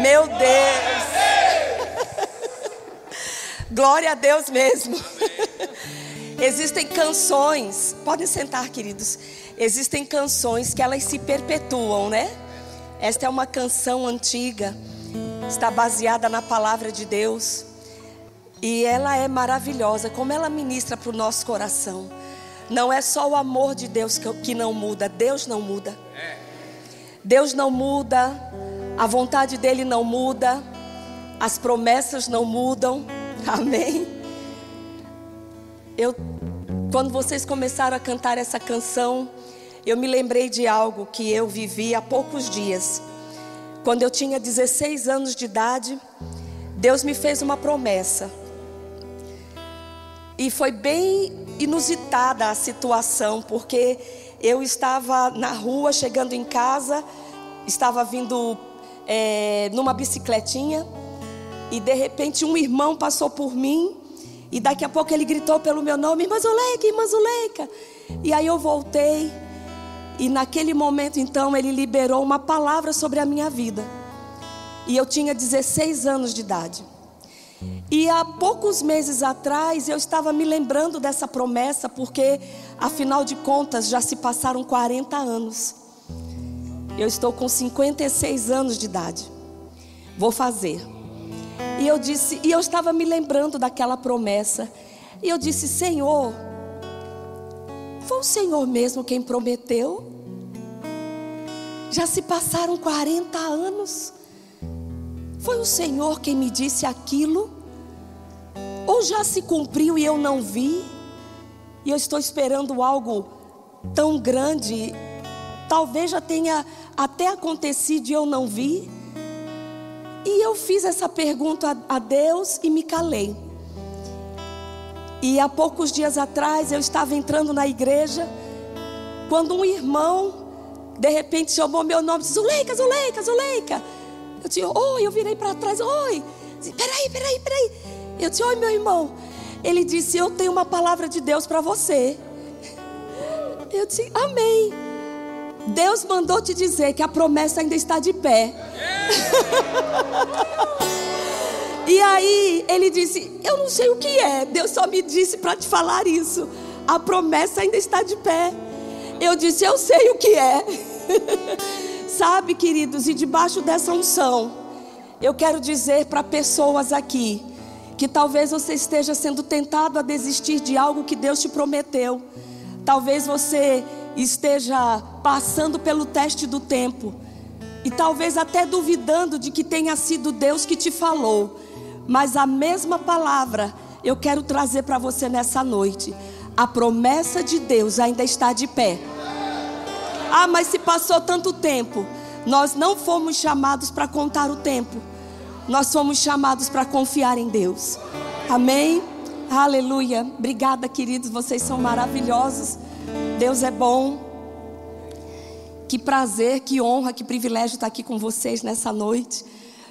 Meu Deus! Glória a Deus mesmo. Existem canções, podem sentar, queridos. Existem canções que elas se perpetuam, né? Esta é uma canção antiga, está baseada na palavra de Deus. E ela é maravilhosa, como ela ministra para o nosso coração. Não é só o amor de Deus que não muda, Deus não muda. Deus não muda, a vontade dele não muda, as promessas não mudam. Amém. Eu quando vocês começaram a cantar essa canção, eu me lembrei de algo que eu vivi há poucos dias. Quando eu tinha 16 anos de idade, Deus me fez uma promessa. E foi bem inusitada a situação, porque eu estava na rua, chegando em casa, estava vindo é, numa bicicletinha, e de repente um irmão passou por mim, e daqui a pouco ele gritou pelo meu nome, irmã Zuleika, irmã Zuleika. E aí eu voltei, e naquele momento então ele liberou uma palavra sobre a minha vida. E eu tinha 16 anos de idade. E há poucos meses atrás eu estava me lembrando dessa promessa, porque afinal de contas já se passaram 40 anos. Eu estou com 56 anos de idade. Vou fazer. E eu disse, e eu estava me lembrando daquela promessa. E eu disse: "Senhor, foi o Senhor mesmo quem prometeu? Já se passaram 40 anos. Foi o Senhor quem me disse aquilo? Ou já se cumpriu e eu não vi? E eu estou esperando algo tão grande, talvez já tenha até acontecido e eu não vi? E eu fiz essa pergunta a Deus e me calei. E há poucos dias atrás eu estava entrando na igreja, quando um irmão de repente chamou meu nome, Zuleika, Zuleika, Zuleika. Eu disse, oi, eu virei para trás, oi. Disse, peraí, peraí, peraí. Eu disse, oi, meu irmão. Ele disse, eu tenho uma palavra de Deus para você. Eu disse, amém. Deus mandou te dizer que a promessa ainda está de pé. e aí ele disse: Eu não sei o que é. Deus só me disse para te falar isso. A promessa ainda está de pé. Eu disse: Eu sei o que é. Sabe, queridos, e debaixo dessa unção, eu quero dizer para pessoas aqui que talvez você esteja sendo tentado a desistir de algo que Deus te prometeu. Talvez você esteja passando pelo teste do tempo e talvez até duvidando de que tenha sido Deus que te falou. Mas a mesma palavra eu quero trazer para você nessa noite. A promessa de Deus ainda está de pé. Ah, mas se passou tanto tempo. Nós não fomos chamados para contar o tempo. Nós fomos chamados para confiar em Deus. Amém? Aleluia. Obrigada, queridos. Vocês são maravilhosos. Deus é bom. Que prazer, que honra, que privilégio estar aqui com vocês nessa noite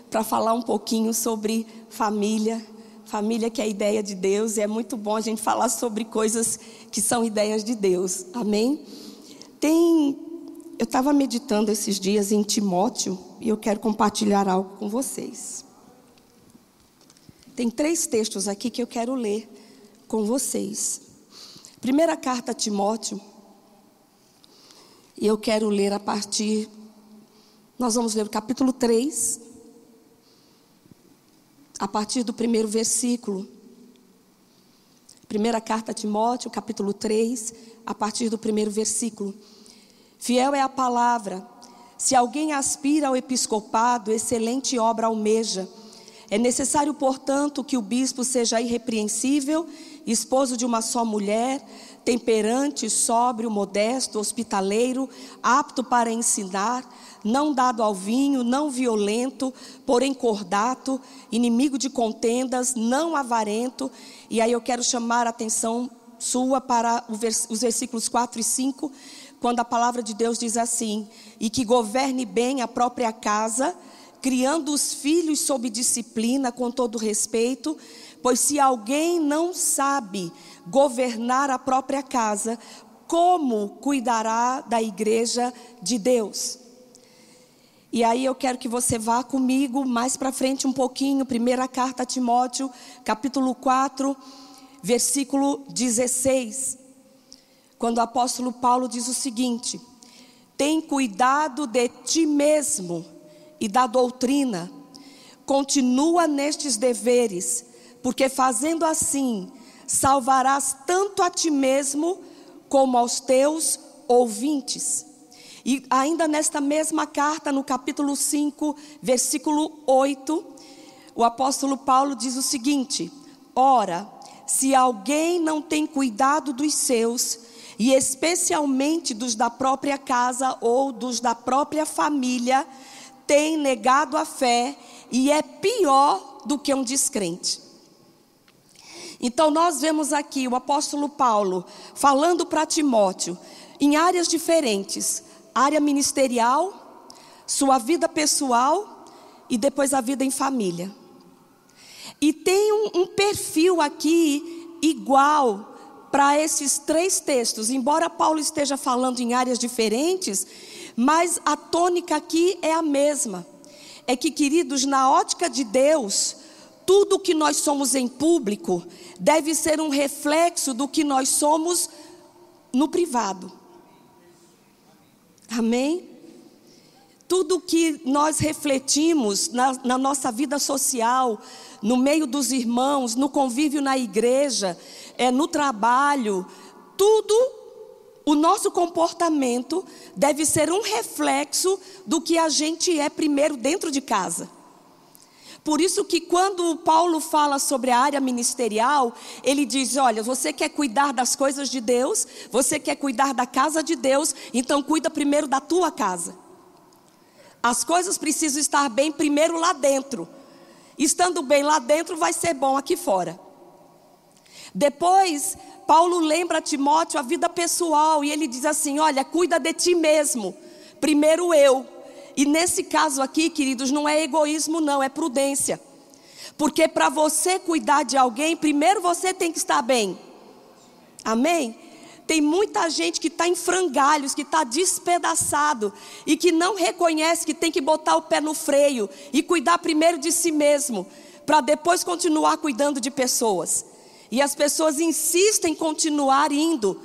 para falar um pouquinho sobre família. Família que é a ideia de Deus e é muito bom a gente falar sobre coisas que são ideias de Deus. Amém? Tem eu estava meditando esses dias em Timóteo e eu quero compartilhar algo com vocês. Tem três textos aqui que eu quero ler com vocês. Primeira carta a Timóteo, e eu quero ler a partir. Nós vamos ler o capítulo 3, a partir do primeiro versículo. Primeira carta a Timóteo, capítulo 3, a partir do primeiro versículo. Fiel é a palavra. Se alguém aspira ao episcopado, excelente obra almeja. É necessário, portanto, que o bispo seja irrepreensível, esposo de uma só mulher, temperante, sóbrio, modesto, hospitaleiro, apto para ensinar, não dado ao vinho, não violento, porém cordato, inimigo de contendas, não avarento. E aí eu quero chamar a atenção sua para os versículos 4 e 5 quando a palavra de Deus diz assim: e que governe bem a própria casa, criando os filhos sob disciplina, com todo respeito, pois se alguém não sabe governar a própria casa, como cuidará da igreja de Deus? E aí eu quero que você vá comigo mais para frente um pouquinho, primeira carta a Timóteo, capítulo 4, versículo 16. Quando o apóstolo Paulo diz o seguinte: Tem cuidado de ti mesmo e da doutrina. Continua nestes deveres, porque fazendo assim, salvarás tanto a ti mesmo como aos teus ouvintes. E ainda nesta mesma carta, no capítulo 5, versículo 8, o apóstolo Paulo diz o seguinte: Ora, se alguém não tem cuidado dos seus, e especialmente dos da própria casa ou dos da própria família, tem negado a fé e é pior do que um descrente. Então, nós vemos aqui o apóstolo Paulo falando para Timóteo, em áreas diferentes, área ministerial, sua vida pessoal e depois a vida em família. E tem um, um perfil aqui igual para esses três textos, embora Paulo esteja falando em áreas diferentes, mas a tônica aqui é a mesma. É que, queridos, na ótica de Deus, tudo que nós somos em público deve ser um reflexo do que nós somos no privado. Amém? Tudo que nós refletimos na, na, nossa vida social, no meio dos irmãos, no convívio na igreja, é, no trabalho, tudo, o nosso comportamento deve ser um reflexo do que a gente é primeiro dentro de casa. Por isso que quando Paulo fala sobre a área ministerial, ele diz: "Olha, você quer cuidar das coisas de Deus, você quer cuidar da casa de Deus, então cuida primeiro da tua casa. As coisas precisam estar bem primeiro lá dentro. Estando bem lá dentro vai ser bom aqui fora. Depois, Paulo lembra a Timóteo a vida pessoal e ele diz assim: "Olha, cuida de ti mesmo. Primeiro eu, e nesse caso aqui, queridos, não é egoísmo, não, é prudência. Porque para você cuidar de alguém, primeiro você tem que estar bem. Amém? Tem muita gente que está em frangalhos, que está despedaçado e que não reconhece que tem que botar o pé no freio e cuidar primeiro de si mesmo, para depois continuar cuidando de pessoas. E as pessoas insistem em continuar indo.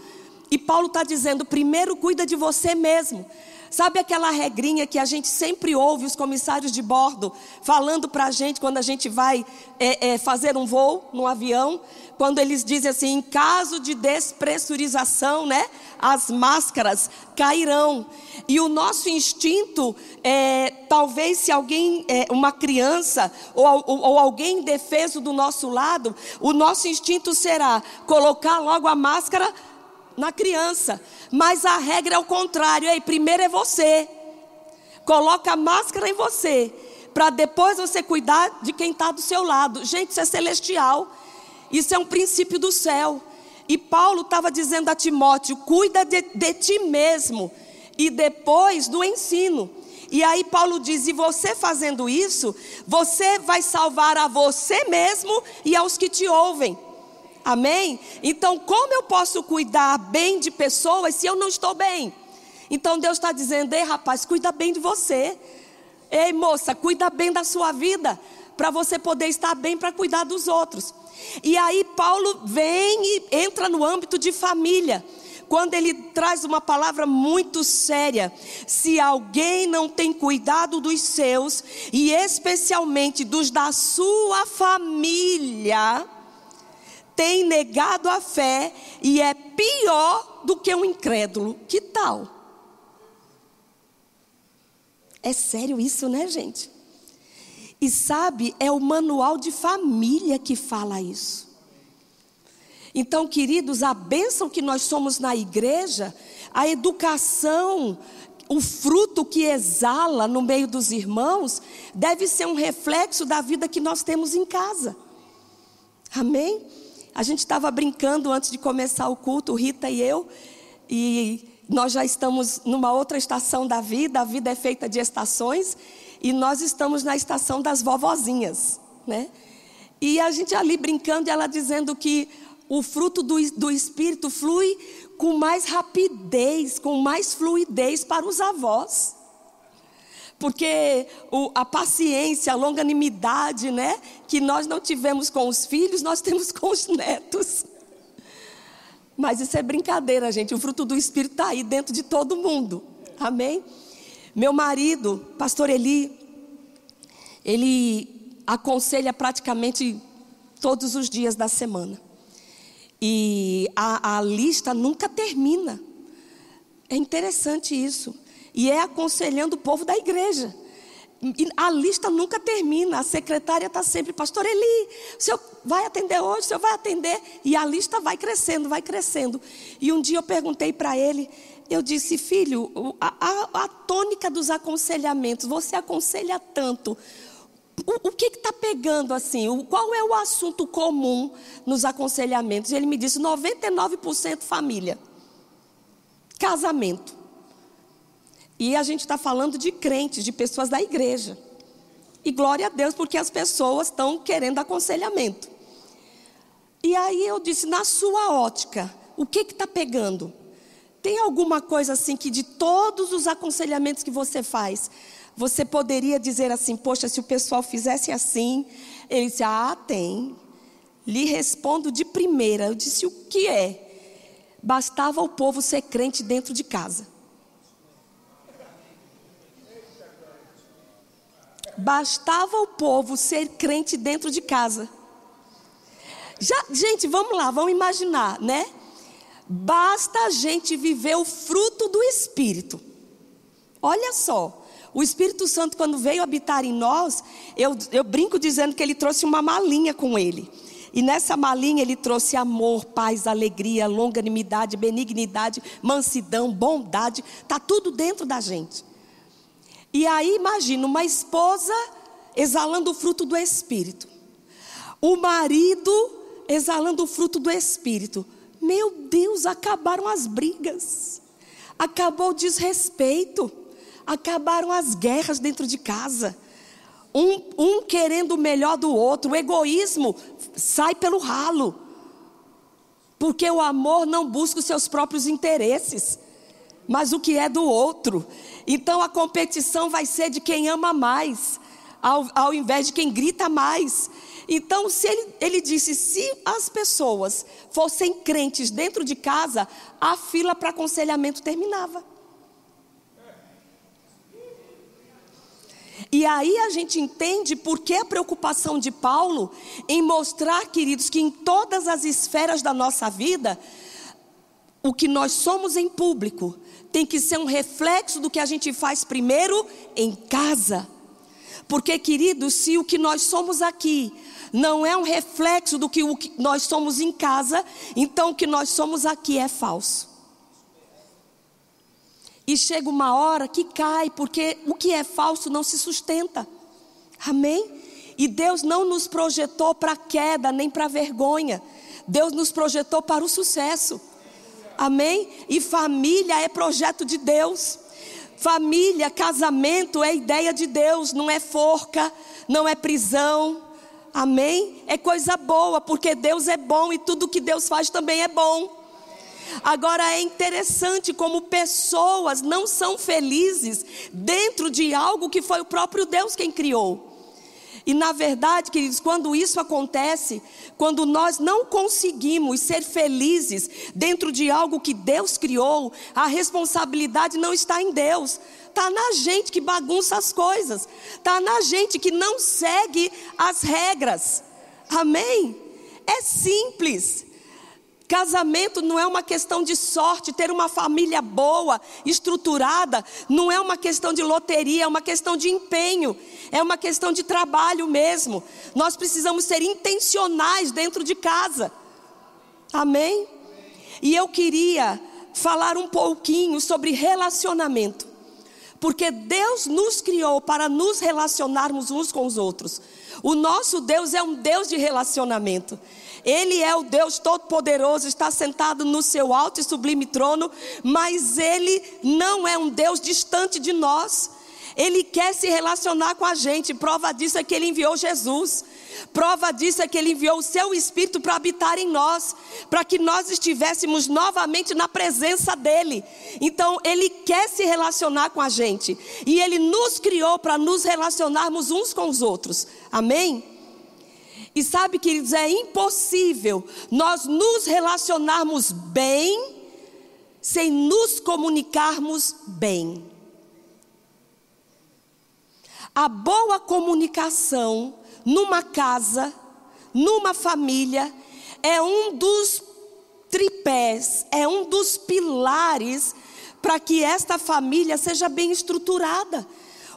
E Paulo está dizendo: primeiro cuida de você mesmo. Sabe aquela regrinha que a gente sempre ouve os comissários de bordo falando para a gente quando a gente vai é, é, fazer um voo no avião? Quando eles dizem assim, em caso de despressurização, né, as máscaras cairão. E o nosso instinto, é, talvez se alguém, é, uma criança ou, ou, ou alguém indefeso do nosso lado, o nosso instinto será colocar logo a máscara na criança. Mas a regra é o contrário. Ei, primeiro é você. Coloca a máscara em você. Para depois você cuidar de quem está do seu lado. Gente, isso é celestial. Isso é um princípio do céu. E Paulo estava dizendo a Timóteo: cuida de, de ti mesmo. E depois do ensino. E aí Paulo diz: e você fazendo isso, você vai salvar a você mesmo e aos que te ouvem. Amém? Então, como eu posso cuidar bem de pessoas se eu não estou bem? Então, Deus está dizendo: ei, rapaz, cuida bem de você. Ei, moça, cuida bem da sua vida, para você poder estar bem para cuidar dos outros. E aí, Paulo vem e entra no âmbito de família quando ele traz uma palavra muito séria. Se alguém não tem cuidado dos seus, e especialmente dos da sua família, tem negado a fé e é pior do que um incrédulo. Que tal? É sério isso, né, gente? E sabe, é o manual de família que fala isso. Então, queridos, a bênção que nós somos na igreja, a educação, o fruto que exala no meio dos irmãos, deve ser um reflexo da vida que nós temos em casa. Amém? A gente estava brincando antes de começar o culto, Rita e eu, e nós já estamos numa outra estação da vida, a vida é feita de estações, e nós estamos na estação das vovozinhas, né? E a gente ali brincando, e ela dizendo que o fruto do, do Espírito flui com mais rapidez, com mais fluidez para os avós. Porque o, a paciência, a longanimidade, né, que nós não tivemos com os filhos, nós temos com os netos. Mas isso é brincadeira, gente. O fruto do Espírito está aí dentro de todo mundo. Amém? Meu marido, pastor Eli, ele aconselha praticamente todos os dias da semana. E a, a lista nunca termina. É interessante isso. E é aconselhando o povo da igreja. E a lista nunca termina. A secretária está sempre, pastor Eli, o senhor vai atender hoje, o senhor vai atender. E a lista vai crescendo, vai crescendo. E um dia eu perguntei para ele, eu disse, filho, a, a, a, tônica dos aconselhamentos, você aconselha tanto. O, o que está pegando assim? O, qual é o assunto comum nos aconselhamentos? E ele me disse: 99% família casamento. E a gente está falando de crentes, de pessoas da igreja. E glória a Deus, porque as pessoas estão querendo aconselhamento. E aí eu disse, na sua ótica, o que está pegando? Tem alguma coisa assim que de todos os aconselhamentos que você faz, você poderia dizer assim, poxa, se o pessoal fizesse assim, ele disse, ah, tem. Lhe respondo de primeira. Eu disse, o que é? Bastava o povo ser crente dentro de casa. Bastava o povo ser crente dentro de casa. Já, gente, vamos lá, vamos imaginar, né? Basta a gente viver o fruto do Espírito. Olha só, o Espírito Santo, quando veio habitar em nós, eu, eu brinco dizendo que ele trouxe uma malinha com ele. E nessa malinha ele trouxe amor, paz, alegria, longanimidade, benignidade, mansidão, bondade, tá tudo dentro da gente. E aí imagina uma esposa exalando o fruto do espírito. O marido exalando o fruto do espírito. Meu Deus, acabaram as brigas. Acabou o desrespeito. Acabaram as guerras dentro de casa. Um, um querendo o melhor do outro. O egoísmo sai pelo ralo. Porque o amor não busca os seus próprios interesses, mas o que é do outro. Então a competição vai ser de quem ama mais, ao, ao invés de quem grita mais. Então, se ele, ele disse: se as pessoas fossem crentes dentro de casa, a fila para aconselhamento terminava. E aí a gente entende por que a preocupação de Paulo em mostrar, queridos, que em todas as esferas da nossa vida, o que nós somos em público tem que ser um reflexo do que a gente faz primeiro em casa. Porque, queridos, se o que nós somos aqui não é um reflexo do que nós somos em casa, então o que nós somos aqui é falso. E chega uma hora que cai, porque o que é falso não se sustenta. Amém? E Deus não nos projetou para queda nem para vergonha. Deus nos projetou para o sucesso. Amém? E família é projeto de Deus. Família, casamento é ideia de Deus, não é forca, não é prisão. Amém? É coisa boa, porque Deus é bom e tudo que Deus faz também é bom. Agora é interessante como pessoas não são felizes dentro de algo que foi o próprio Deus quem criou. E na verdade, queridos, quando isso acontece, quando nós não conseguimos ser felizes dentro de algo que Deus criou, a responsabilidade não está em Deus, está na gente que bagunça as coisas, está na gente que não segue as regras. Amém? É simples. Casamento não é uma questão de sorte, ter uma família boa, estruturada, não é uma questão de loteria, é uma questão de empenho, é uma questão de trabalho mesmo. Nós precisamos ser intencionais dentro de casa. Amém? E eu queria falar um pouquinho sobre relacionamento. Porque Deus nos criou para nos relacionarmos uns com os outros. O nosso Deus é um Deus de relacionamento. Ele é o Deus Todo-Poderoso, está sentado no seu alto e sublime trono, mas Ele não é um Deus distante de nós. Ele quer se relacionar com a gente. Prova disso é que ele enviou Jesus. Prova disso é que ele enviou o seu Espírito para habitar em nós, para que nós estivéssemos novamente na presença dele. Então, ele quer se relacionar com a gente. E ele nos criou para nos relacionarmos uns com os outros. Amém? E sabe, queridos, é impossível nós nos relacionarmos bem sem nos comunicarmos bem. A boa comunicação numa casa, numa família, é um dos tripés, é um dos pilares para que esta família seja bem estruturada.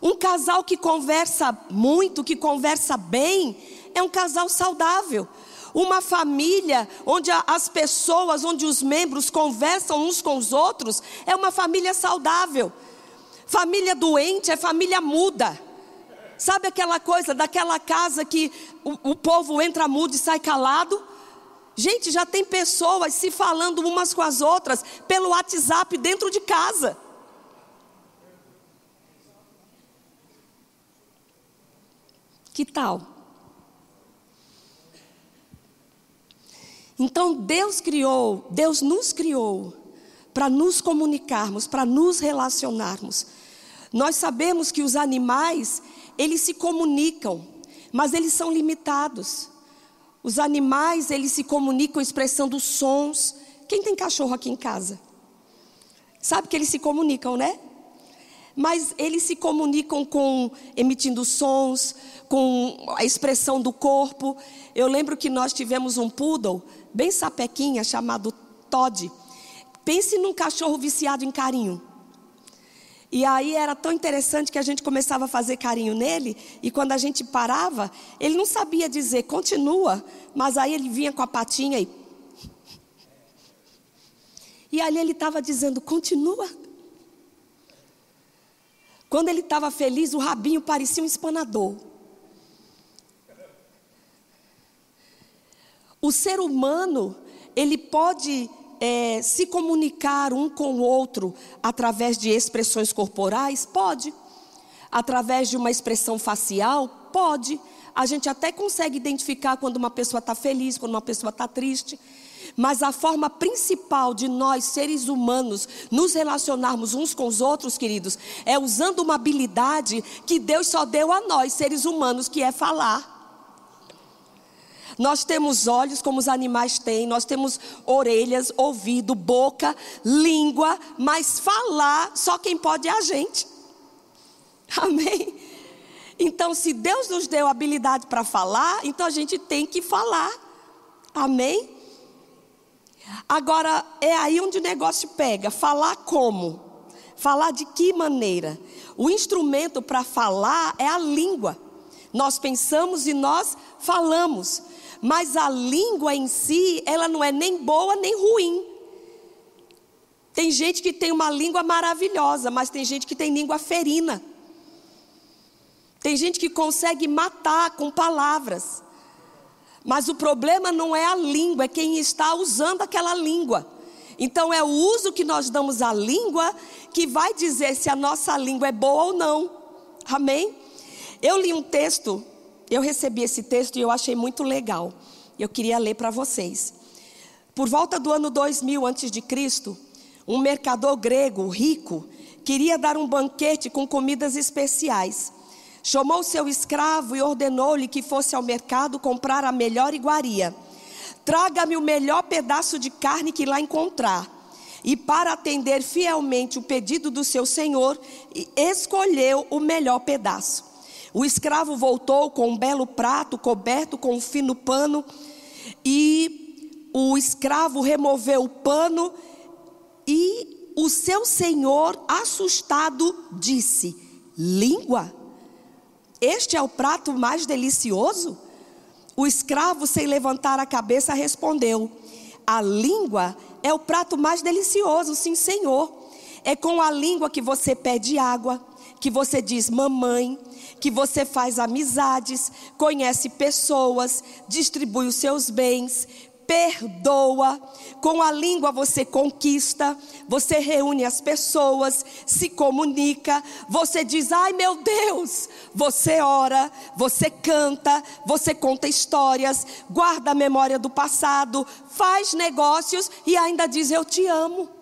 Um casal que conversa muito, que conversa bem, é um casal saudável. Uma família onde as pessoas, onde os membros conversam uns com os outros, é uma família saudável. Família doente é família muda. Sabe aquela coisa daquela casa que o, o povo entra mudo e sai calado? Gente, já tem pessoas se falando umas com as outras pelo WhatsApp dentro de casa. Que tal? Então Deus criou, Deus nos criou para nos comunicarmos, para nos relacionarmos. Nós sabemos que os animais, eles se comunicam, mas eles são limitados. Os animais, eles se comunicam expressando sons. Quem tem cachorro aqui em casa? Sabe que eles se comunicam, né? Mas eles se comunicam com emitindo sons, com a expressão do corpo. Eu lembro que nós tivemos um poodle bem sapequinha chamado Todd. Pense num cachorro viciado em carinho. E aí era tão interessante que a gente começava a fazer carinho nele, e quando a gente parava, ele não sabia dizer continua, mas aí ele vinha com a patinha e. E ali ele estava dizendo continua. Quando ele estava feliz, o rabinho parecia um espanador. O ser humano, ele pode é, se comunicar um com o outro através de expressões corporais? Pode. Através de uma expressão facial? Pode. A gente até consegue identificar quando uma pessoa está feliz, quando uma pessoa está triste. Mas a forma principal de nós, seres humanos, nos relacionarmos uns com os outros, queridos, é usando uma habilidade que Deus só deu a nós, seres humanos, que é falar. Nós temos olhos como os animais têm, nós temos orelhas, ouvido, boca, língua, mas falar só quem pode é a gente. Amém? Então, se Deus nos deu habilidade para falar, então a gente tem que falar. Amém? Agora, é aí onde o negócio pega. Falar como? Falar de que maneira? O instrumento para falar é a língua. Nós pensamos e nós falamos. Mas a língua em si, ela não é nem boa nem ruim. Tem gente que tem uma língua maravilhosa, mas tem gente que tem língua ferina. Tem gente que consegue matar com palavras. Mas o problema não é a língua, é quem está usando aquela língua. Então é o uso que nós damos à língua que vai dizer se a nossa língua é boa ou não. Amém? Eu li um texto eu recebi esse texto e eu achei muito legal. Eu queria ler para vocês. Por volta do ano 2000 antes de Cristo, um mercador grego rico queria dar um banquete com comidas especiais. Chamou seu escravo e ordenou-lhe que fosse ao mercado comprar a melhor iguaria. Traga-me o melhor pedaço de carne que lá encontrar. E para atender fielmente o pedido do seu senhor, escolheu o melhor pedaço. O escravo voltou com um belo prato coberto com um fino pano, e o escravo removeu o pano, e o seu senhor, assustado, disse: Língua? Este é o prato mais delicioso? O escravo, sem levantar a cabeça, respondeu: A língua é o prato mais delicioso, sim, senhor. É com a língua que você pede água, que você diz mamãe, que você faz amizades, conhece pessoas, distribui os seus bens, perdoa, com a língua você conquista, você reúne as pessoas, se comunica, você diz: ai meu Deus, você ora, você canta, você conta histórias, guarda a memória do passado, faz negócios e ainda diz: eu te amo.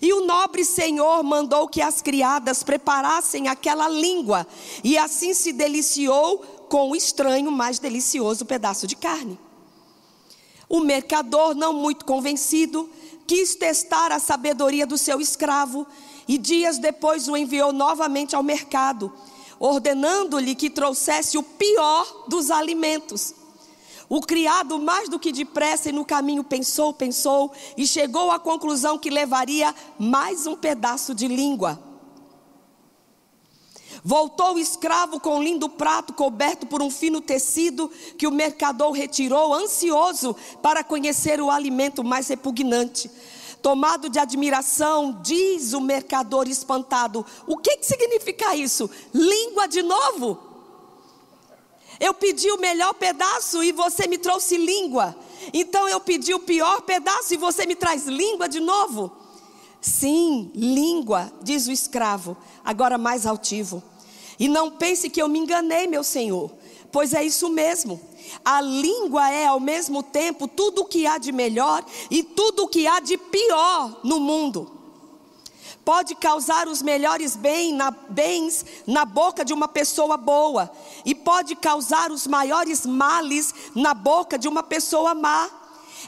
E o nobre senhor mandou que as criadas preparassem aquela língua, e assim se deliciou com o estranho, mais delicioso pedaço de carne. O mercador, não muito convencido, quis testar a sabedoria do seu escravo e dias depois o enviou novamente ao mercado, ordenando-lhe que trouxesse o pior dos alimentos. O criado, mais do que depressa e no caminho, pensou, pensou e chegou à conclusão que levaria mais um pedaço de língua. Voltou o escravo com um lindo prato coberto por um fino tecido que o mercador retirou, ansioso para conhecer o alimento mais repugnante. Tomado de admiração, diz o mercador espantado: O que, que significa isso? Língua de novo? Eu pedi o melhor pedaço e você me trouxe língua. Então eu pedi o pior pedaço e você me traz língua de novo? Sim, língua, diz o escravo, agora mais altivo. E não pense que eu me enganei, meu Senhor, pois é isso mesmo. A língua é ao mesmo tempo tudo o que há de melhor e tudo o que há de pior no mundo. Pode causar os melhores bem na, bens na boca de uma pessoa boa, e pode causar os maiores males na boca de uma pessoa má.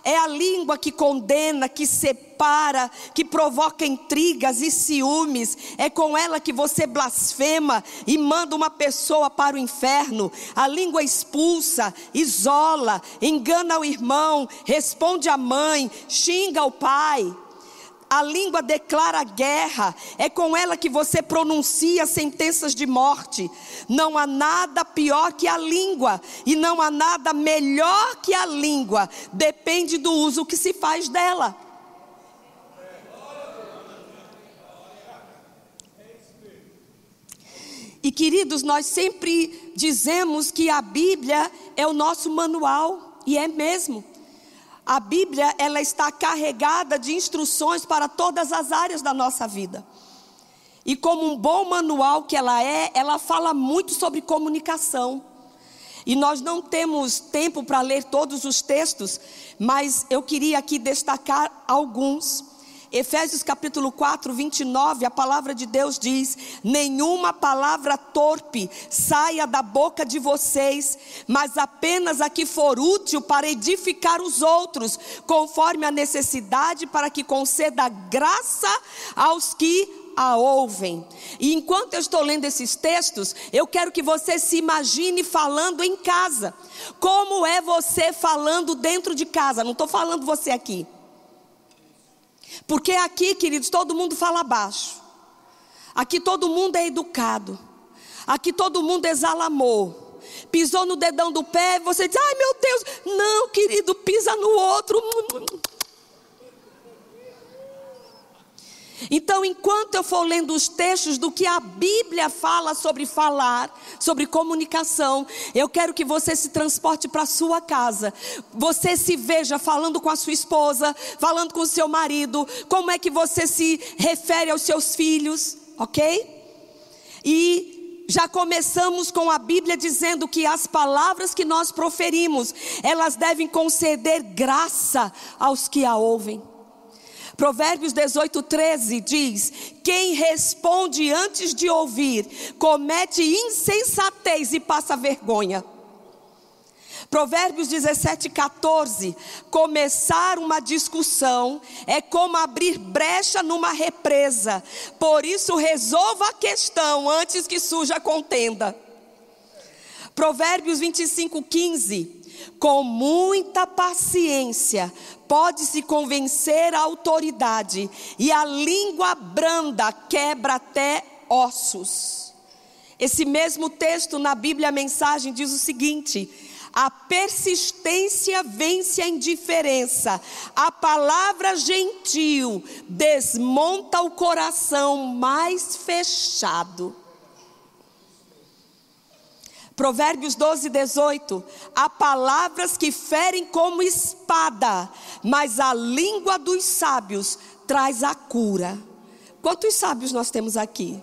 É a língua que condena, que separa, que provoca intrigas e ciúmes. É com ela que você blasfema e manda uma pessoa para o inferno. A língua expulsa, isola, engana o irmão, responde à mãe, xinga o pai. A língua declara guerra, é com ela que você pronuncia sentenças de morte. Não há nada pior que a língua, e não há nada melhor que a língua, depende do uso que se faz dela. E queridos, nós sempre dizemos que a Bíblia é o nosso manual, e é mesmo. A Bíblia, ela está carregada de instruções para todas as áreas da nossa vida. E como um bom manual que ela é, ela fala muito sobre comunicação. E nós não temos tempo para ler todos os textos, mas eu queria aqui destacar alguns. Efésios capítulo 4, 29, a palavra de Deus diz: Nenhuma palavra torpe saia da boca de vocês, mas apenas a que for útil para edificar os outros, conforme a necessidade, para que conceda graça aos que a ouvem. E enquanto eu estou lendo esses textos, eu quero que você se imagine falando em casa. Como é você falando dentro de casa? Não estou falando você aqui. Porque aqui, queridos, todo mundo fala baixo. Aqui todo mundo é educado. Aqui todo mundo exala amor. Pisou no dedão do pé, você diz: "Ai, meu Deus, não, querido, pisa no outro". Então, enquanto eu for lendo os textos do que a Bíblia fala sobre falar, sobre comunicação, eu quero que você se transporte para a sua casa. Você se veja falando com a sua esposa, falando com o seu marido, como é que você se refere aos seus filhos, ok? E já começamos com a Bíblia dizendo que as palavras que nós proferimos, elas devem conceder graça aos que a ouvem. Provérbios 18, 13 diz: Quem responde antes de ouvir, comete insensatez e passa vergonha. Provérbios 17, 14. Começar uma discussão é como abrir brecha numa represa. Por isso, resolva a questão antes que surja contenda. Provérbios 25, 15. Com muita paciência pode-se convencer a autoridade, e a língua branda quebra até ossos. Esse mesmo texto na Bíblia, a mensagem diz o seguinte: a persistência vence a indiferença, a palavra gentil desmonta o coração mais fechado. Provérbios 12, 18. Há palavras que ferem como espada, mas a língua dos sábios traz a cura. Quantos sábios nós temos aqui?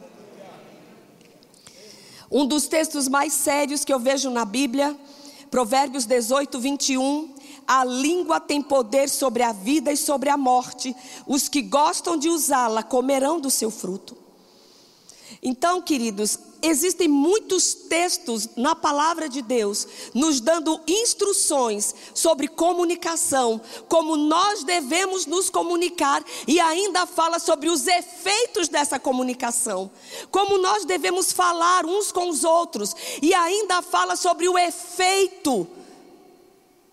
Um dos textos mais sérios que eu vejo na Bíblia, Provérbios 18, 21. A língua tem poder sobre a vida e sobre a morte. Os que gostam de usá-la comerão do seu fruto. Então, queridos, existem muitos textos na palavra de Deus nos dando instruções sobre comunicação, como nós devemos nos comunicar e ainda fala sobre os efeitos dessa comunicação, como nós devemos falar uns com os outros e ainda fala sobre o efeito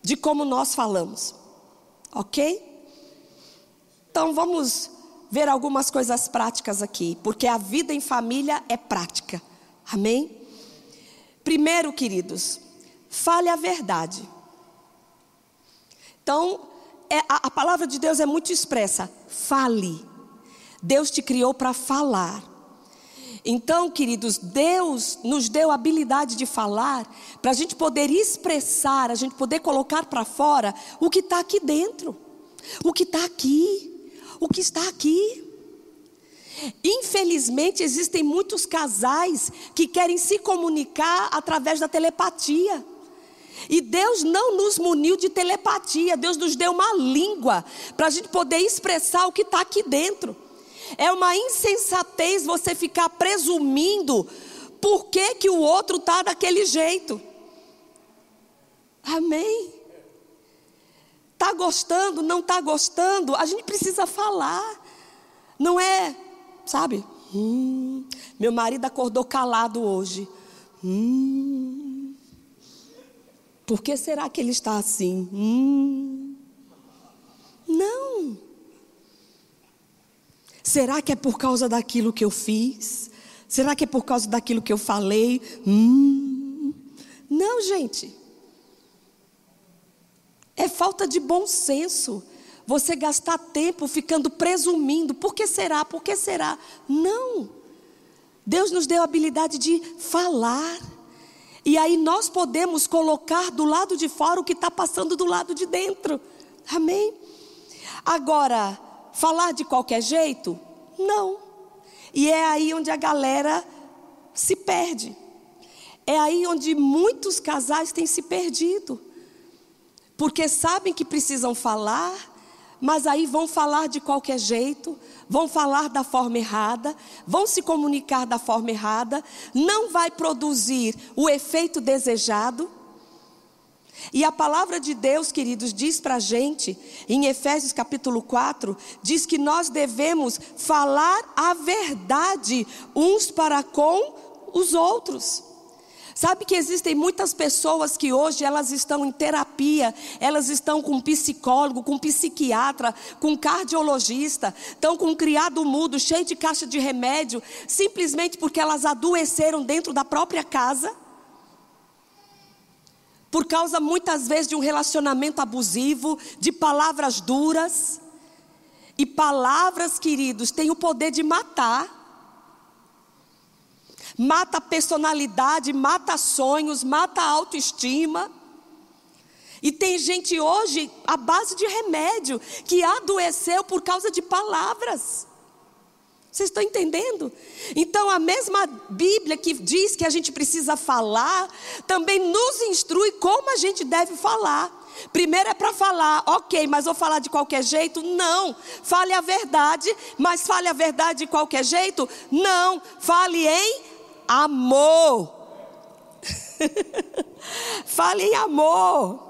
de como nós falamos. OK? Então vamos ver algumas coisas práticas aqui, porque a vida em família é prática. Amém? Primeiro, queridos, fale a verdade. Então, é, a, a palavra de Deus é muito expressa. Fale. Deus te criou para falar. Então, queridos, Deus nos deu a habilidade de falar para a gente poder expressar, a gente poder colocar para fora o que está aqui dentro, o que está aqui, o que está aqui. Infelizmente, existem muitos casais que querem se comunicar através da telepatia. E Deus não nos muniu de telepatia, Deus nos deu uma língua para a gente poder expressar o que está aqui dentro. É uma insensatez você ficar presumindo por que, que o outro está daquele jeito. Amém? Está gostando, não está gostando? A gente precisa falar. Não é Sabe? Hum, meu marido acordou calado hoje. Hum, por que será que ele está assim? Hum, não. Será que é por causa daquilo que eu fiz? Será que é por causa daquilo que eu falei? Hum, não, gente. É falta de bom senso você gastar tempo ficando presumindo, por que será? Por que será? Não. Deus nos deu a habilidade de falar. E aí nós podemos colocar do lado de fora o que está passando do lado de dentro. Amém? Agora, falar de qualquer jeito? Não. E é aí onde a galera se perde. É aí onde muitos casais têm se perdido. Porque sabem que precisam falar, mas aí vão falar de qualquer jeito, vão falar da forma errada, vão se comunicar da forma errada, não vai produzir o efeito desejado. E a palavra de Deus, queridos, diz para a gente, em Efésios capítulo 4, diz que nós devemos falar a verdade uns para com os outros. Sabe que existem muitas pessoas que hoje elas estão em terapia, elas estão com psicólogo, com psiquiatra, com cardiologista, estão com um criado mudo, cheio de caixa de remédio, simplesmente porque elas adoeceram dentro da própria casa. Por causa muitas vezes de um relacionamento abusivo, de palavras duras. E palavras, queridos, têm o poder de matar mata a personalidade, mata sonhos, mata a autoestima. E tem gente hoje à base de remédio que adoeceu por causa de palavras. Vocês estão entendendo? Então, a mesma Bíblia que diz que a gente precisa falar, também nos instrui como a gente deve falar. Primeiro é para falar, ok, mas vou falar de qualquer jeito? Não. Fale a verdade, mas fale a verdade de qualquer jeito? Não. Fale em amor. Fale em amor.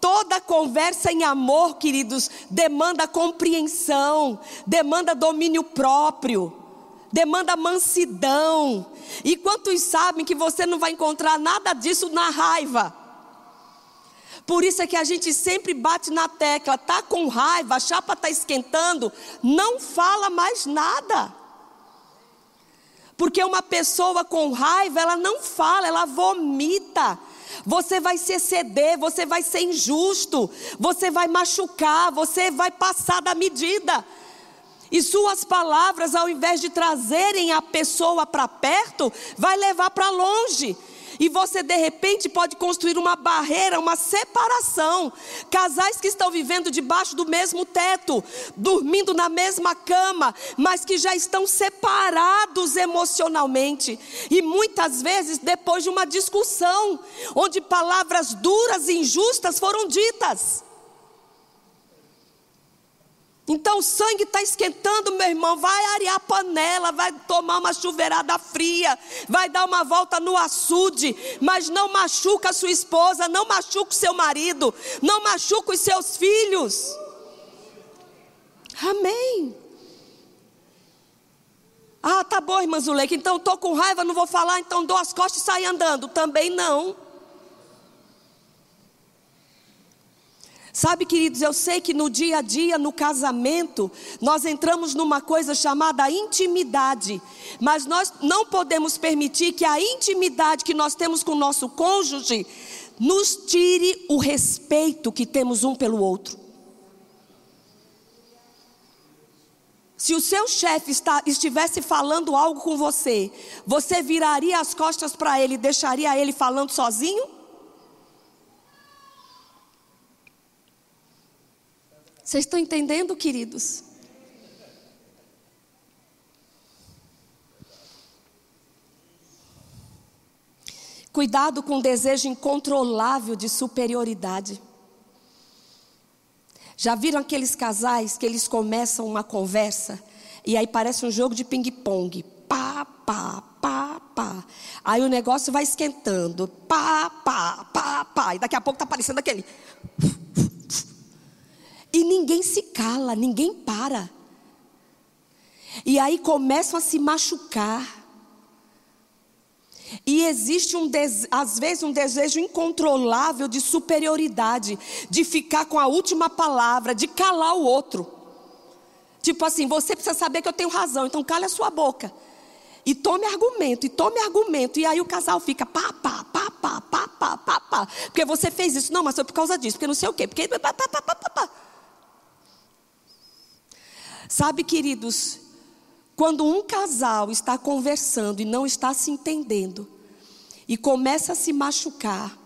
Toda conversa em amor, queridos, demanda compreensão, demanda domínio próprio, demanda mansidão. E quantos sabem que você não vai encontrar nada disso na raiva? Por isso é que a gente sempre bate na tecla, tá com raiva, a chapa tá esquentando, não fala mais nada. Porque uma pessoa com raiva, ela não fala, ela vomita. Você vai se exceder, você vai ser injusto, você vai machucar, você vai passar da medida. E suas palavras, ao invés de trazerem a pessoa para perto, vai levar para longe. E você de repente pode construir uma barreira, uma separação. Casais que estão vivendo debaixo do mesmo teto, dormindo na mesma cama, mas que já estão separados emocionalmente. E muitas vezes depois de uma discussão, onde palavras duras e injustas foram ditas. Então o sangue está esquentando, meu irmão. Vai arear a panela, vai tomar uma chuveirada fria, vai dar uma volta no açude, mas não machuca a sua esposa, não machuca o seu marido, não machuca os seus filhos. Amém. Ah, tá bom, irmã Zuleika, então estou com raiva, não vou falar, então dou as costas e saio andando. Também não. Sabe, queridos, eu sei que no dia a dia, no casamento, nós entramos numa coisa chamada intimidade, mas nós não podemos permitir que a intimidade que nós temos com o nosso cônjuge nos tire o respeito que temos um pelo outro. Se o seu chefe estivesse falando algo com você, você viraria as costas para ele e deixaria ele falando sozinho? Vocês estão entendendo, queridos? Cuidado com o desejo incontrolável de superioridade. Já viram aqueles casais que eles começam uma conversa e aí parece um jogo de ping-pong? Pá, pá, pá, pá. Aí o negócio vai esquentando. Pá, pá, pá, pá. E daqui a pouco está aparecendo aquele. E ninguém se cala, ninguém para. E aí começam a se machucar. E existe um às vezes um desejo incontrolável de superioridade, de ficar com a última palavra, de calar o outro. Tipo assim, você precisa saber que eu tenho razão, então cale a sua boca. E tome argumento, e tome argumento. E aí o casal fica pá, pá, pá, pá, pá, pá, pá, pá. Porque você fez isso. Não, mas foi por causa disso, porque não sei o quê. Porque pá, pá, pá, pá, pá, pá. Sabe, queridos, quando um casal está conversando e não está se entendendo, e começa a se machucar,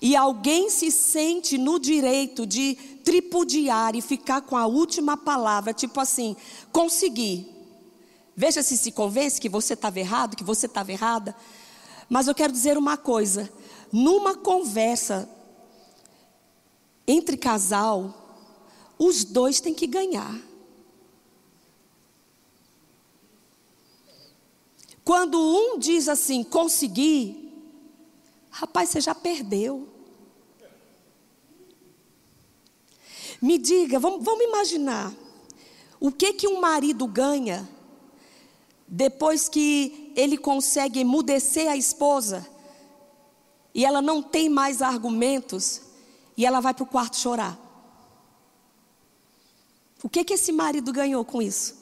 e alguém se sente no direito de tripudiar e ficar com a última palavra, tipo assim, consegui. Veja se se convence que você estava errado, que você estava errada. Mas eu quero dizer uma coisa: numa conversa entre casal, os dois têm que ganhar. Quando um diz assim, consegui, rapaz, você já perdeu. Me diga, vamos, vamos imaginar, o que que um marido ganha depois que ele consegue emudecer a esposa e ela não tem mais argumentos e ela vai para o quarto chorar? O que que esse marido ganhou com isso?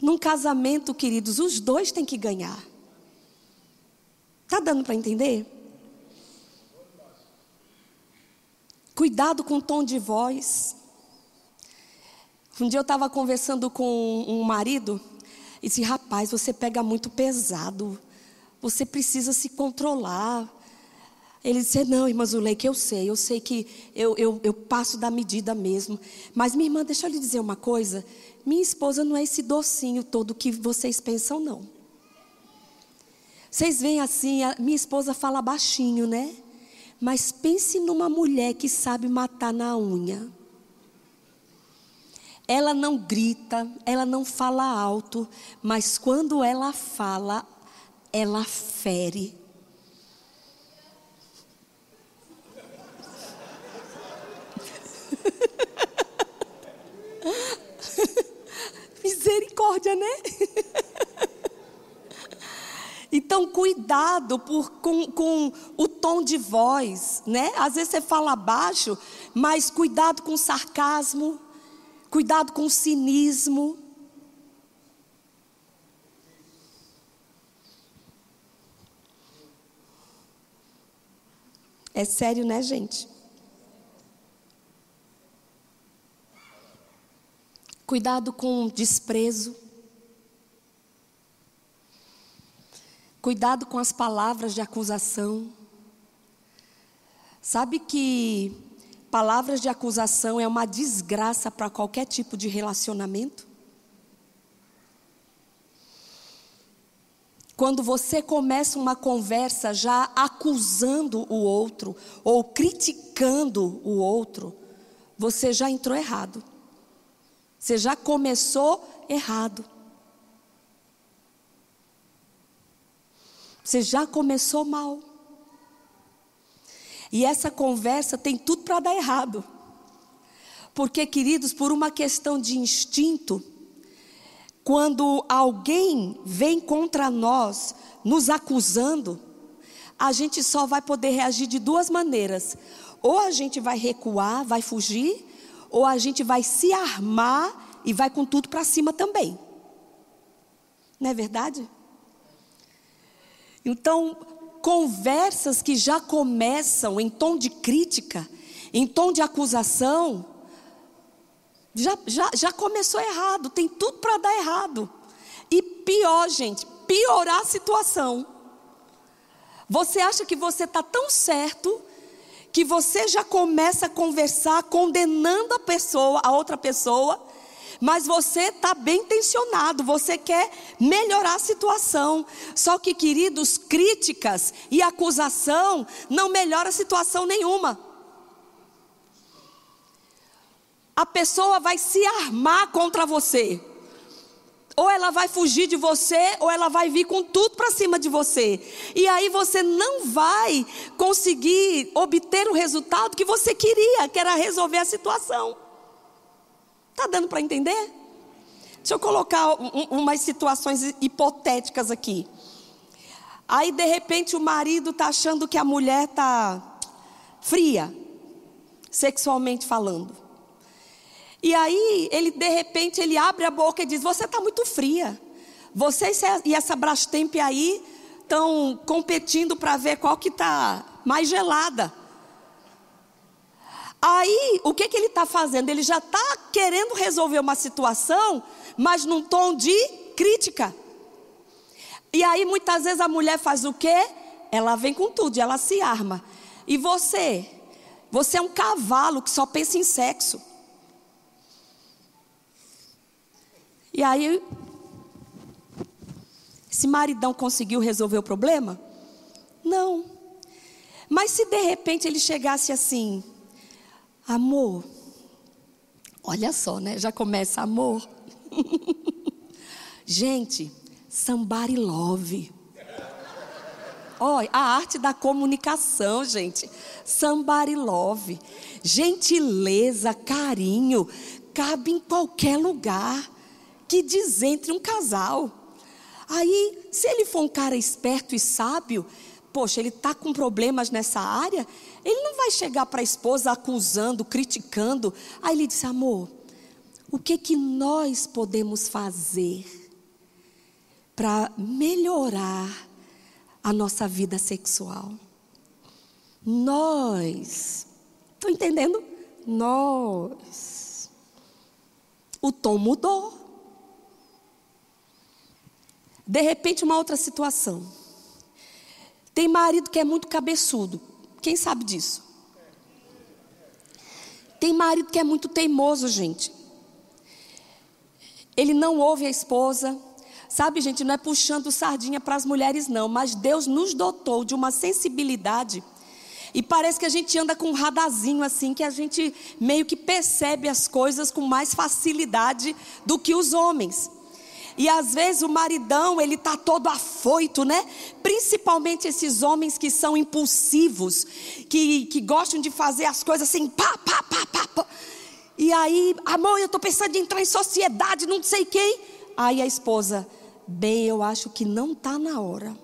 Num casamento, queridos, os dois têm que ganhar. Tá dando para entender? Cuidado com o tom de voz. Um dia eu estava conversando com um marido e disse: Rapaz, você pega muito pesado. Você precisa se controlar. Ele disse: Não, irmã Zuleika, eu sei, eu sei que eu, eu, eu passo da medida mesmo. Mas, minha irmã, deixa eu lhe dizer uma coisa. Minha esposa não é esse docinho todo que vocês pensam, não. Vocês veem assim, a minha esposa fala baixinho, né? Mas pense numa mulher que sabe matar na unha. Ela não grita, ela não fala alto, mas quando ela fala, ela fere. Misericórdia, né? Então, cuidado por, com, com o tom de voz, né? Às vezes você fala baixo, mas cuidado com o sarcasmo, cuidado com cinismo. É sério, né, gente? Cuidado com desprezo. Cuidado com as palavras de acusação. Sabe que palavras de acusação é uma desgraça para qualquer tipo de relacionamento? Quando você começa uma conversa já acusando o outro ou criticando o outro, você já entrou errado. Você já começou errado. Você já começou mal. E essa conversa tem tudo para dar errado. Porque, queridos, por uma questão de instinto, quando alguém vem contra nós, nos acusando, a gente só vai poder reagir de duas maneiras. Ou a gente vai recuar, vai fugir, ou a gente vai se armar e vai com tudo para cima também. Não é verdade? Então, conversas que já começam em tom de crítica, em tom de acusação, já, já, já começou errado, tem tudo para dar errado. E pior, gente, piorar a situação. Você acha que você está tão certo que você já começa a conversar condenando a pessoa, a outra pessoa, mas você está bem intencionado, você quer melhorar a situação. Só que, queridos, críticas e acusação não melhora situação nenhuma. A pessoa vai se armar contra você. Ou ela vai fugir de você, ou ela vai vir com tudo para cima de você. E aí você não vai conseguir obter o resultado que você queria, que era resolver a situação. Está dando para entender? Deixa eu colocar um, umas situações hipotéticas aqui. Aí de repente o marido está achando que a mulher está fria, sexualmente falando. E aí ele de repente ele abre a boca e diz: Você está muito fria. Você e essa Brastemp aí estão competindo para ver qual que está mais gelada. Aí, o que, que ele está fazendo? Ele já está querendo resolver uma situação, mas num tom de crítica. E aí, muitas vezes, a mulher faz o quê? Ela vem com tudo, ela se arma. E você? Você é um cavalo que só pensa em sexo. E aí, esse maridão conseguiu resolver o problema? Não. Mas se de repente ele chegasse assim, Amor. Olha só, né? Já começa amor. Gente, somebody love. Olha, a arte da comunicação, gente. Somebody love. Gentileza, carinho, cabe em qualquer lugar que diz entre um casal. Aí, se ele for um cara esperto e sábio, poxa, ele está com problemas nessa área, ele não vai chegar para a esposa acusando, criticando. Aí ele disse: amor, o que que nós podemos fazer para melhorar a nossa vida sexual? Nós, estão entendendo? Nós. O tom mudou. De repente, uma outra situação. Tem marido que é muito cabeçudo. Quem sabe disso? Tem marido que é muito teimoso, gente. Ele não ouve a esposa. Sabe, gente, não é puxando sardinha para as mulheres, não, mas Deus nos dotou de uma sensibilidade. E parece que a gente anda com um radazinho assim, que a gente meio que percebe as coisas com mais facilidade do que os homens. E às vezes o maridão, ele tá todo afoito, né? Principalmente esses homens que são impulsivos, que, que gostam de fazer as coisas assim, pá, pá, pá, pá, pá. E aí, amor, eu tô pensando em entrar em sociedade, não sei quem. Aí a esposa, bem, eu acho que não tá na hora.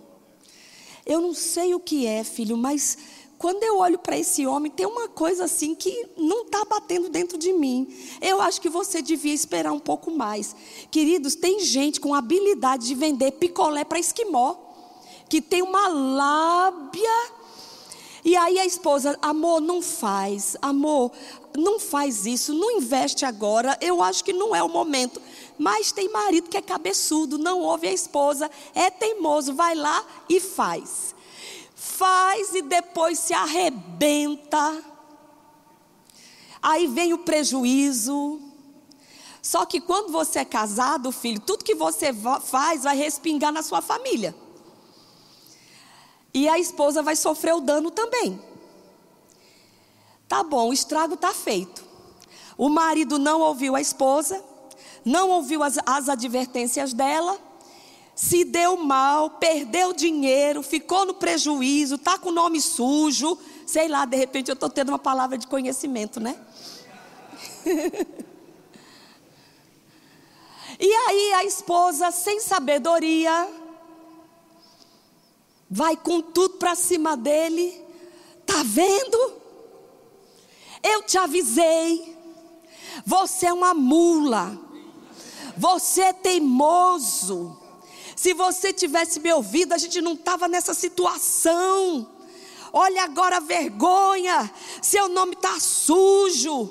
Eu não sei o que é, filho, mas quando eu olho para esse homem, tem uma coisa assim que não está batendo dentro de mim. Eu acho que você devia esperar um pouco mais. Queridos, tem gente com habilidade de vender picolé para esquimó, que tem uma lábia. E aí a esposa, amor, não faz, amor, não faz isso, não investe agora, eu acho que não é o momento. Mas tem marido que é cabeçudo, não ouve a esposa, é teimoso, vai lá e faz. Faz e depois se arrebenta. Aí vem o prejuízo. Só que quando você é casado, filho, tudo que você faz vai respingar na sua família. E a esposa vai sofrer o dano também. Tá bom, o estrago está feito. O marido não ouviu a esposa, não ouviu as, as advertências dela, se deu mal, perdeu dinheiro, ficou no prejuízo, está com o nome sujo. Sei lá, de repente eu estou tendo uma palavra de conhecimento, né? e aí a esposa, sem sabedoria, vai com tudo para cima dele. Tá vendo? Eu te avisei. Você é uma mula. Você é teimoso. Se você tivesse me ouvido, a gente não estava nessa situação. Olha agora a vergonha. Seu nome está sujo.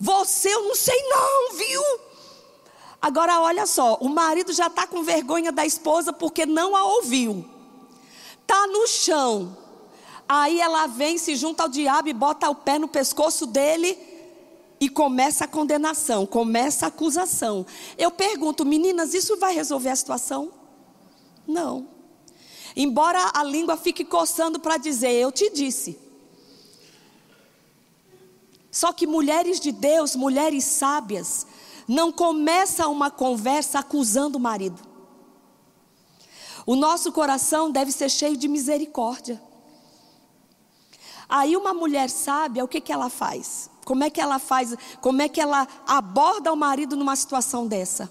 Você eu não sei não, viu? Agora olha só, o marido já está com vergonha da esposa porque não a ouviu. Tá no chão. Aí ela vem, se junta ao diabo e bota o pé no pescoço dele e começa a condenação, começa a acusação. Eu pergunto, meninas, isso vai resolver a situação? Não. Embora a língua fique coçando para dizer, eu te disse. Só que mulheres de Deus, mulheres sábias, não começam uma conversa acusando o marido. O nosso coração deve ser cheio de misericórdia. Aí uma mulher sábia, o que, que ela faz? Como é que ela faz? Como é que ela aborda o marido numa situação dessa?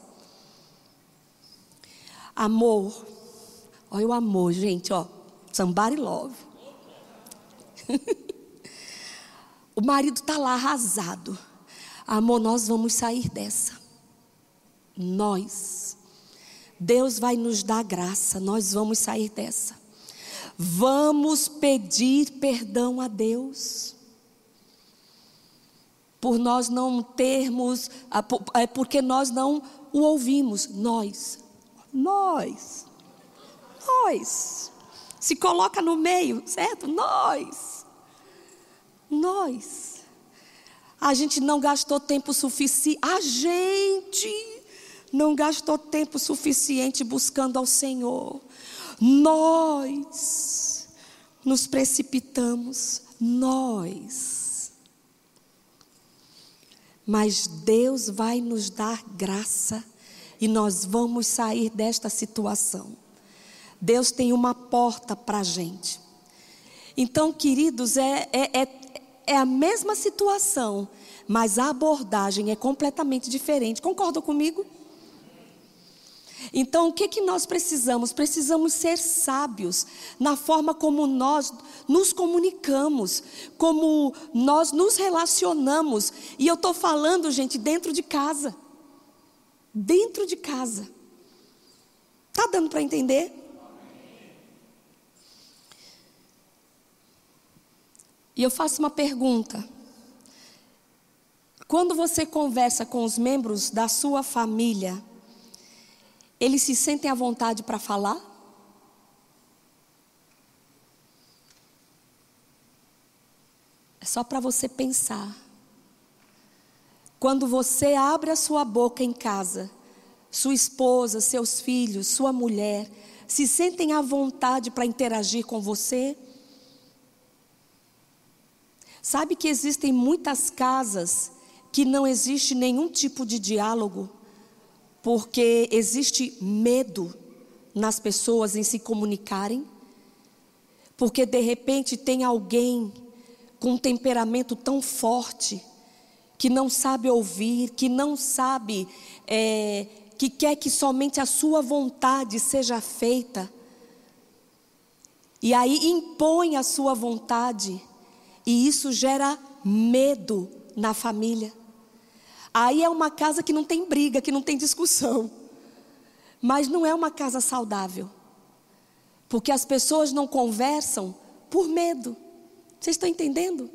Amor. Olha o amor, gente, ó. Somebody love. o marido está lá arrasado. Amor, nós vamos sair dessa. Nós. Deus vai nos dar graça, nós vamos sair dessa. Vamos pedir perdão a Deus por nós não termos, é porque nós não o ouvimos. Nós, nós, nós. Se coloca no meio, certo? Nós, nós. A gente não gastou tempo suficiente. A gente não gastou tempo suficiente buscando ao Senhor. Nós nos precipitamos. Nós mas Deus vai nos dar graça e nós vamos sair desta situação. Deus tem uma porta para a gente. Então, queridos, é, é, é, é a mesma situação, mas a abordagem é completamente diferente. Concordam comigo? Então, o que, que nós precisamos? Precisamos ser sábios na forma como nós nos comunicamos, como nós nos relacionamos. E eu estou falando, gente, dentro de casa. Dentro de casa. Está dando para entender? E eu faço uma pergunta. Quando você conversa com os membros da sua família, eles se sentem à vontade para falar? É só para você pensar. Quando você abre a sua boca em casa, sua esposa, seus filhos, sua mulher, se sentem à vontade para interagir com você? Sabe que existem muitas casas que não existe nenhum tipo de diálogo? porque existe medo nas pessoas em se comunicarem, porque de repente tem alguém com um temperamento tão forte que não sabe ouvir, que não sabe, é, que quer que somente a sua vontade seja feita, e aí impõe a sua vontade, e isso gera medo na família. Aí é uma casa que não tem briga, que não tem discussão. Mas não é uma casa saudável. Porque as pessoas não conversam por medo. Vocês estão entendendo?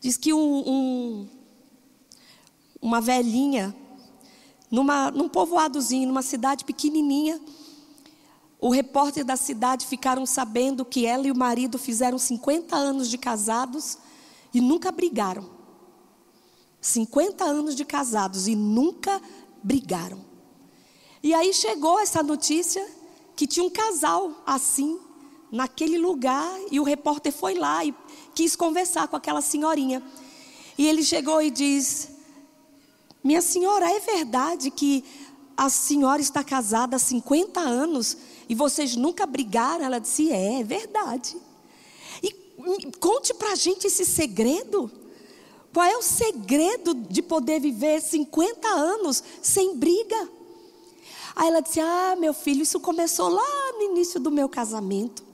Diz que um, um, uma velhinha numa, num povoadozinho, numa cidade pequenininha. O repórter da cidade ficaram sabendo que ela e o marido fizeram 50 anos de casados e nunca brigaram. 50 anos de casados e nunca brigaram. E aí chegou essa notícia que tinha um casal assim, naquele lugar, e o repórter foi lá e quis conversar com aquela senhorinha. E ele chegou e diz: Minha senhora, é verdade que a senhora está casada há 50 anos e vocês nunca brigaram? Ela disse: É, é verdade. E conte para a gente esse segredo. Qual é o segredo de poder viver 50 anos sem briga? Aí ela disse: Ah, meu filho, isso começou lá no início do meu casamento.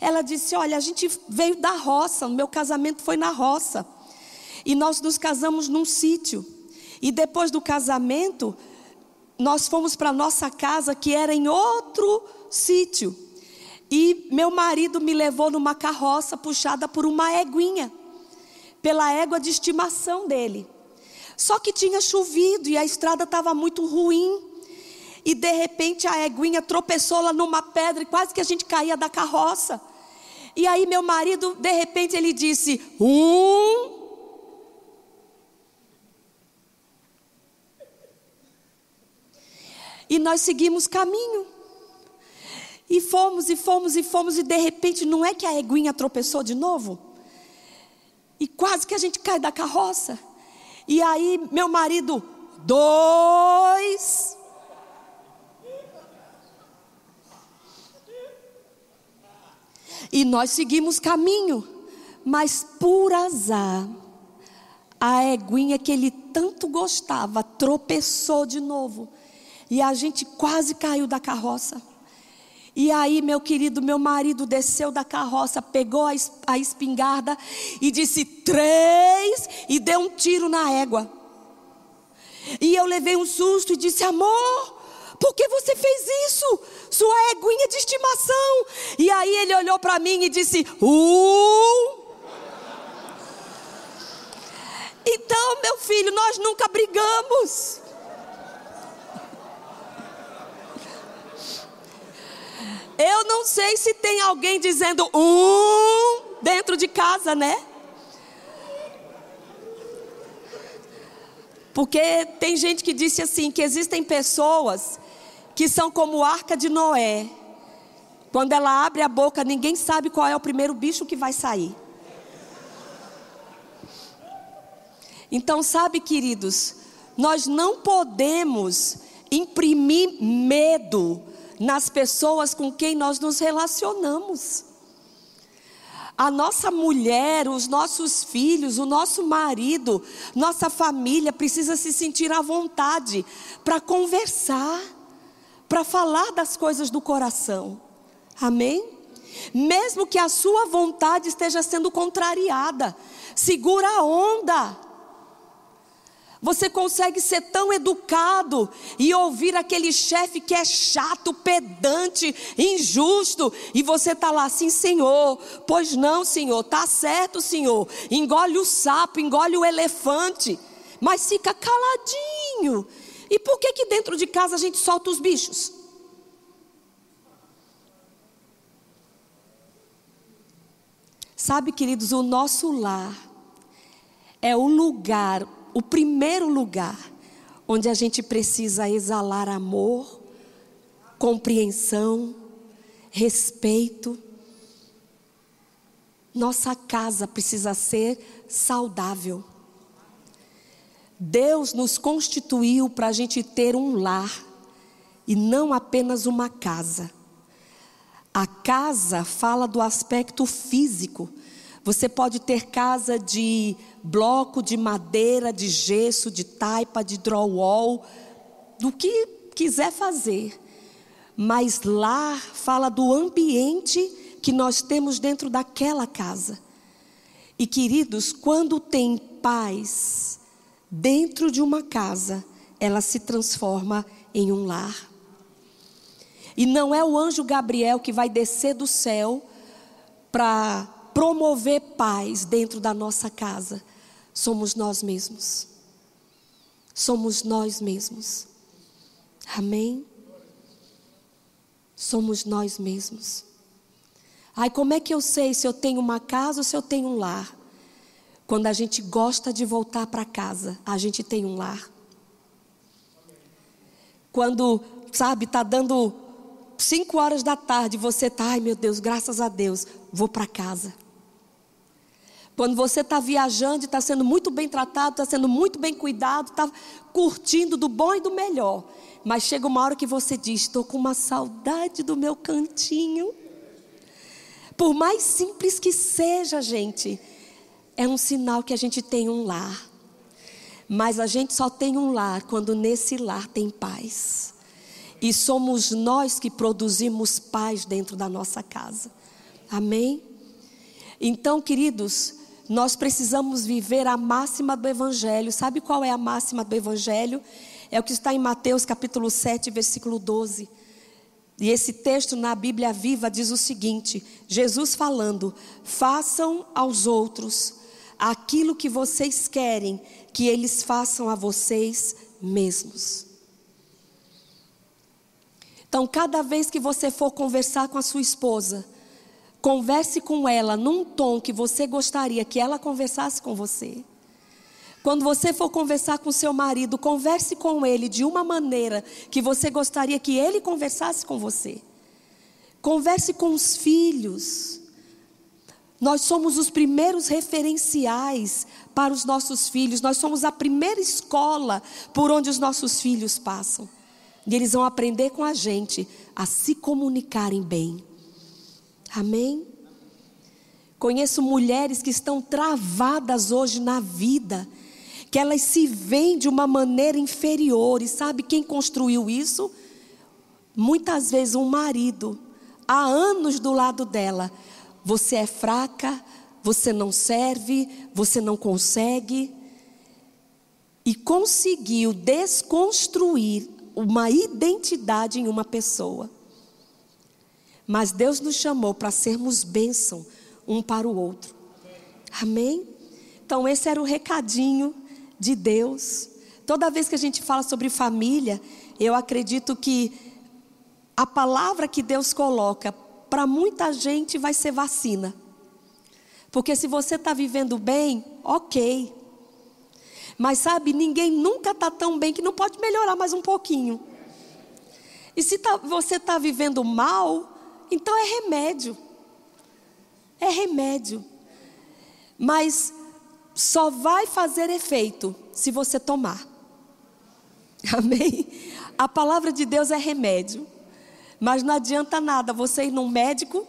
Ela disse: Olha, a gente veio da roça, o meu casamento foi na roça. E nós nos casamos num sítio. E depois do casamento, nós fomos para nossa casa que era em outro sítio. E meu marido me levou numa carroça puxada por uma éguinha pela égua de estimação dele. Só que tinha chovido e a estrada estava muito ruim. E de repente a éguinha tropeçou lá numa pedra e quase que a gente caía da carroça. E aí meu marido, de repente, ele disse: Um. E nós seguimos caminho. E fomos, e fomos, e fomos, e de repente, não é que a éguinha tropeçou de novo? E quase que a gente cai da carroça. E aí, meu marido, dois. E nós seguimos caminho, mas por azar, a eguinha que ele tanto gostava tropeçou de novo. E a gente quase caiu da carroça. E aí, meu querido, meu marido desceu da carroça, pegou a, a espingarda e disse três e deu um tiro na égua. E eu levei um susto e disse: Amor, por que você fez isso? Sua eguinha de estimação. E aí ele olhou para mim e disse: Uh. Então, meu filho, nós nunca brigamos. Eu não sei se tem alguém dizendo um dentro de casa, né? Porque tem gente que disse assim que existem pessoas que são como a arca de Noé. Quando ela abre a boca, ninguém sabe qual é o primeiro bicho que vai sair. Então, sabe, queridos, nós não podemos imprimir medo nas pessoas com quem nós nos relacionamos. A nossa mulher, os nossos filhos, o nosso marido, nossa família precisa se sentir à vontade para conversar, para falar das coisas do coração. Amém? Mesmo que a sua vontade esteja sendo contrariada, segura a onda. Você consegue ser tão educado e ouvir aquele chefe que é chato, pedante, injusto, e você está lá assim, Senhor, pois não, Senhor, tá certo, Senhor. Engole o sapo, engole o elefante, mas fica caladinho. E por que que dentro de casa a gente solta os bichos? Sabe, queridos, o nosso lar é o lugar o primeiro lugar onde a gente precisa exalar amor, compreensão, respeito. Nossa casa precisa ser saudável. Deus nos constituiu para a gente ter um lar e não apenas uma casa. A casa fala do aspecto físico. Você pode ter casa de bloco de madeira, de gesso, de taipa, de drywall, do que quiser fazer. Mas lá fala do ambiente que nós temos dentro daquela casa. E queridos, quando tem paz dentro de uma casa, ela se transforma em um lar. E não é o anjo Gabriel que vai descer do céu para promover paz dentro da nossa casa somos nós mesmos. Somos nós mesmos. Amém? Somos nós mesmos. Ai, como é que eu sei se eu tenho uma casa ou se eu tenho um lar? Quando a gente gosta de voltar para casa, a gente tem um lar. Quando, sabe, está dando cinco horas da tarde, você está, ai meu Deus, graças a Deus, vou para casa. Quando você está viajando está sendo muito bem tratado, está sendo muito bem cuidado, está curtindo do bom e do melhor. Mas chega uma hora que você diz: estou com uma saudade do meu cantinho. Por mais simples que seja, gente, é um sinal que a gente tem um lar. Mas a gente só tem um lar quando nesse lar tem paz. E somos nós que produzimos paz dentro da nossa casa. Amém? Então, queridos, nós precisamos viver a máxima do Evangelho. Sabe qual é a máxima do Evangelho? É o que está em Mateus capítulo 7, versículo 12. E esse texto na Bíblia Viva diz o seguinte: Jesus falando: façam aos outros aquilo que vocês querem que eles façam a vocês mesmos. Então, cada vez que você for conversar com a sua esposa, converse com ela num tom que você gostaria que ela conversasse com você. Quando você for conversar com seu marido, converse com ele de uma maneira que você gostaria que ele conversasse com você. Converse com os filhos. Nós somos os primeiros referenciais para os nossos filhos, nós somos a primeira escola por onde os nossos filhos passam. E eles vão aprender com a gente a se comunicarem bem. Amém? Conheço mulheres que estão travadas hoje na vida, que elas se veem de uma maneira inferior, e sabe quem construiu isso? Muitas vezes um marido, há anos do lado dela. Você é fraca, você não serve, você não consegue. E conseguiu desconstruir uma identidade em uma pessoa. Mas Deus nos chamou para sermos bênção um para o outro. Amém? Então, esse era o recadinho de Deus. Toda vez que a gente fala sobre família, eu acredito que a palavra que Deus coloca para muita gente vai ser vacina. Porque se você está vivendo bem, ok. Mas sabe, ninguém nunca está tão bem que não pode melhorar mais um pouquinho. E se tá, você está vivendo mal, então é remédio. É remédio. Mas só vai fazer efeito se você tomar. Amém? A palavra de Deus é remédio. Mas não adianta nada você ir num médico,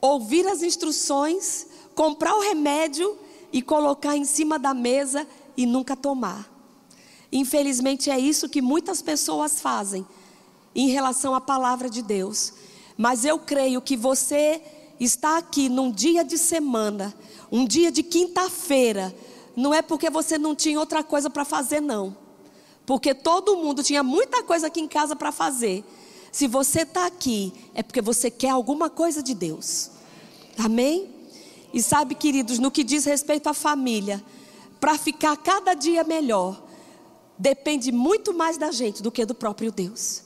ouvir as instruções, comprar o remédio e colocar em cima da mesa e nunca tomar. Infelizmente é isso que muitas pessoas fazem em relação à palavra de Deus. Mas eu creio que você está aqui num dia de semana, um dia de quinta-feira, não é porque você não tinha outra coisa para fazer, não. Porque todo mundo tinha muita coisa aqui em casa para fazer. Se você está aqui, é porque você quer alguma coisa de Deus. Amém? E sabe, queridos, no que diz respeito à família, para ficar cada dia melhor, depende muito mais da gente do que do próprio Deus.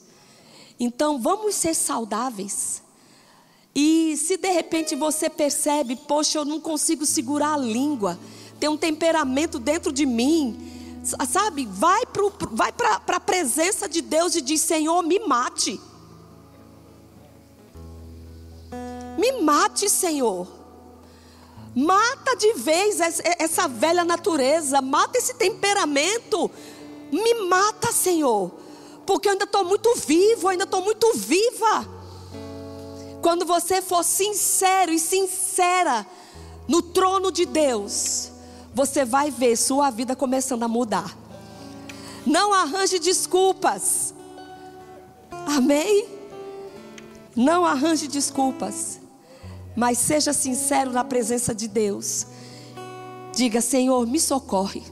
Então, vamos ser saudáveis. E se de repente você percebe, poxa, eu não consigo segurar a língua, tem um temperamento dentro de mim, sabe? Vai para vai a presença de Deus e diz: Senhor, me mate. Me mate, Senhor. Mata de vez essa velha natureza, mata esse temperamento. Me mata, Senhor, porque eu ainda estou muito vivo, ainda estou muito viva. Quando você for sincero e sincera no trono de Deus, você vai ver sua vida começando a mudar. Não arranje desculpas. Amém? Não arranje desculpas mas seja sincero na presença de Deus. Diga: Senhor, me socorre,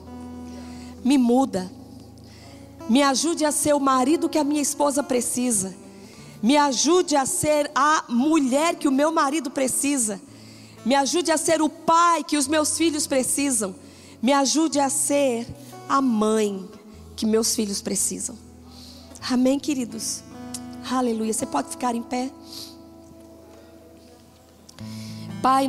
me muda, me ajude a ser o marido que a minha esposa precisa, me ajude a ser a mulher que o meu marido precisa, me ajude a ser o pai que os meus filhos precisam, me ajude a ser a mãe que meus filhos precisam. Amém, queridos? Aleluia. Você pode ficar em pé? Pai,